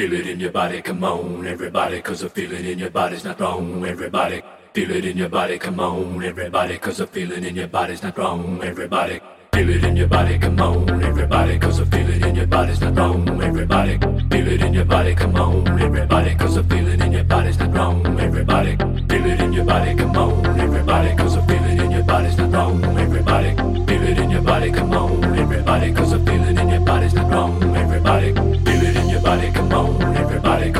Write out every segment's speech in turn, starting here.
Feel it in your body, come on, everybody, cause the feeling in your body's not wrong, everybody. Feel it in your body, come on, everybody, cause the feeling in your body's not wrong, everybody. Feel it in your body, come on, everybody, cause the feeling in your body's not wrong, everybody. Feel it in your body, come on, everybody, cause the feeling in your body's not wrong, everybody. Feel it in your body, come on, everybody, cause the feeling in your body's not wrong, everybody. Feel it in your body, come on, everybody, cause feeling in your body's not wrong, everybody. Your come on, everybody, cause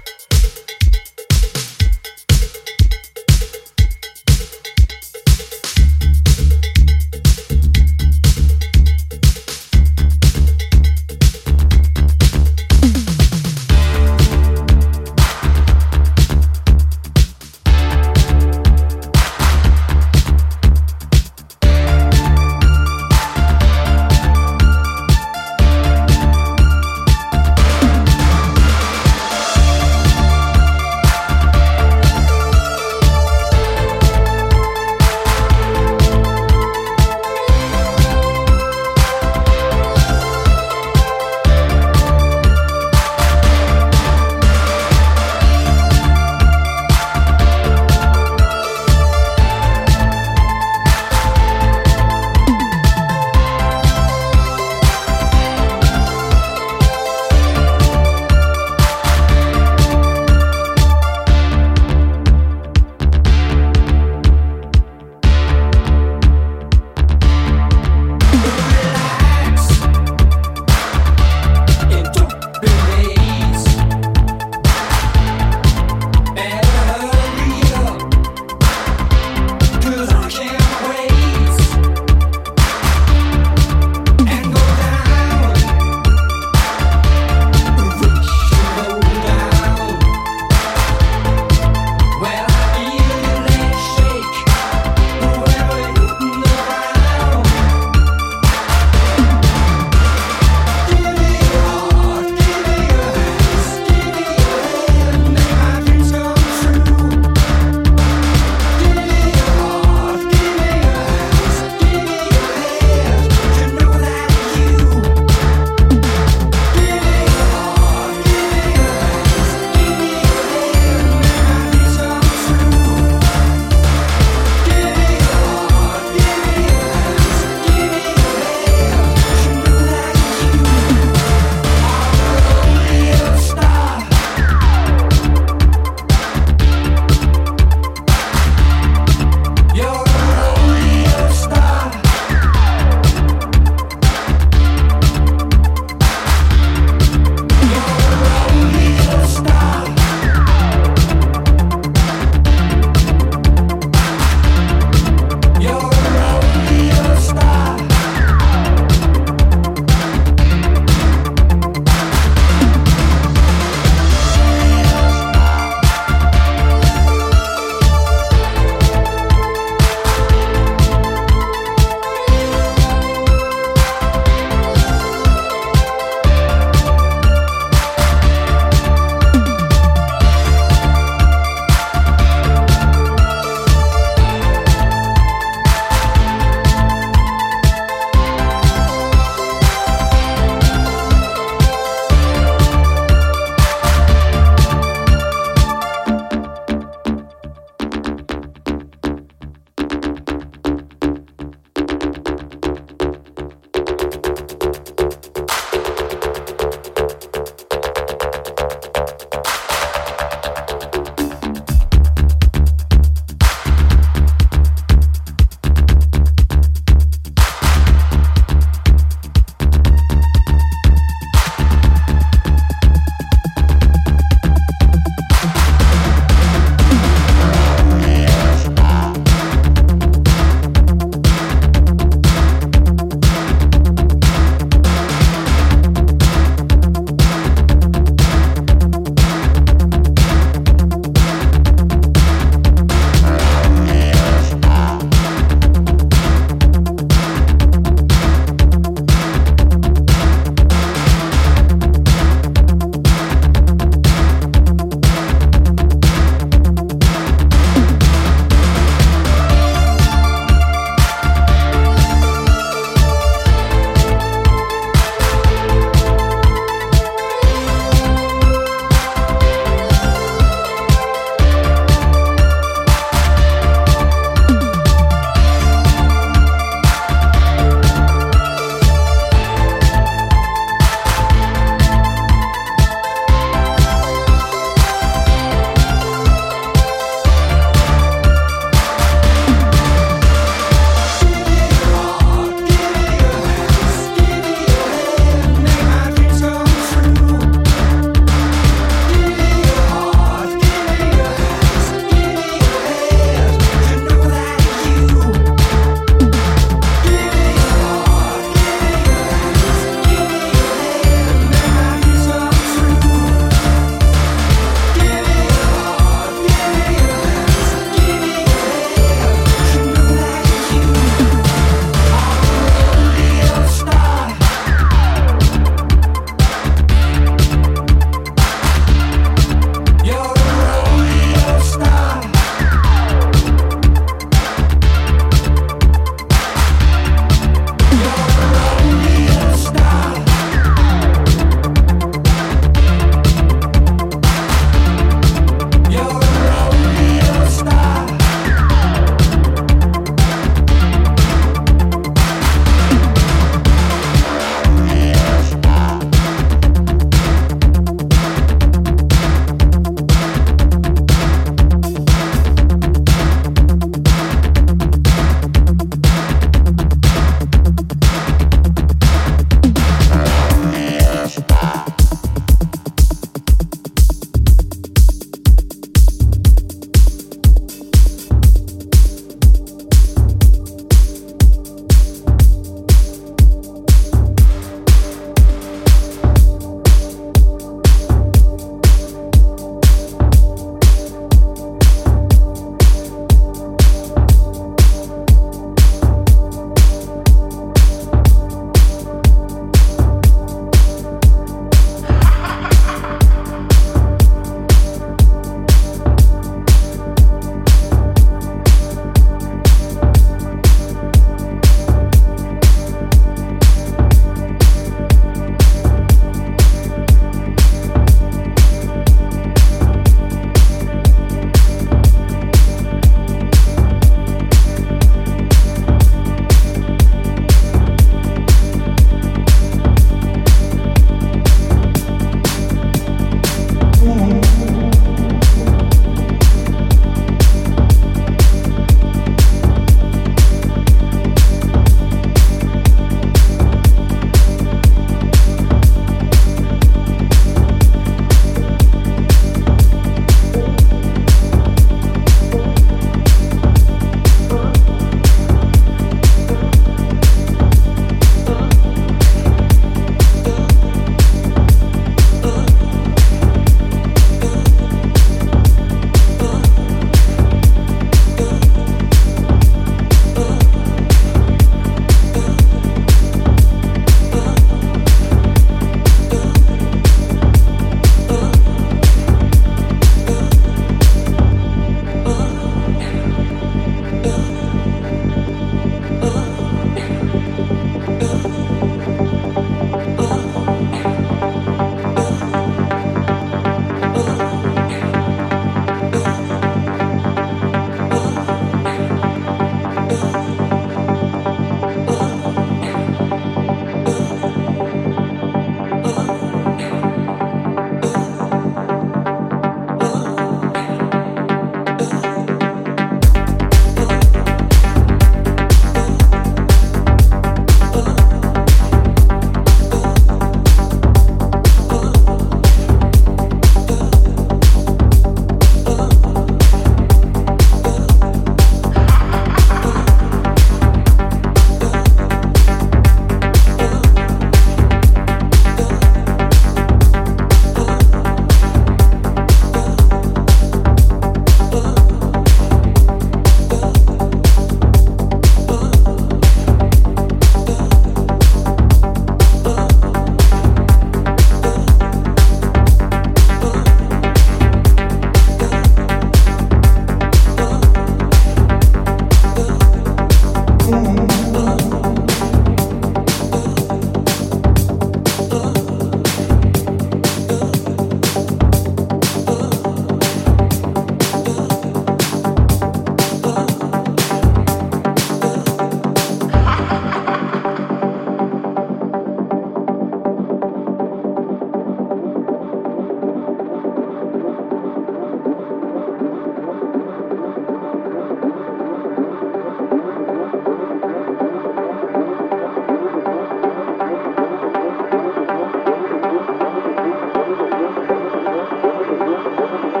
Thank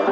you.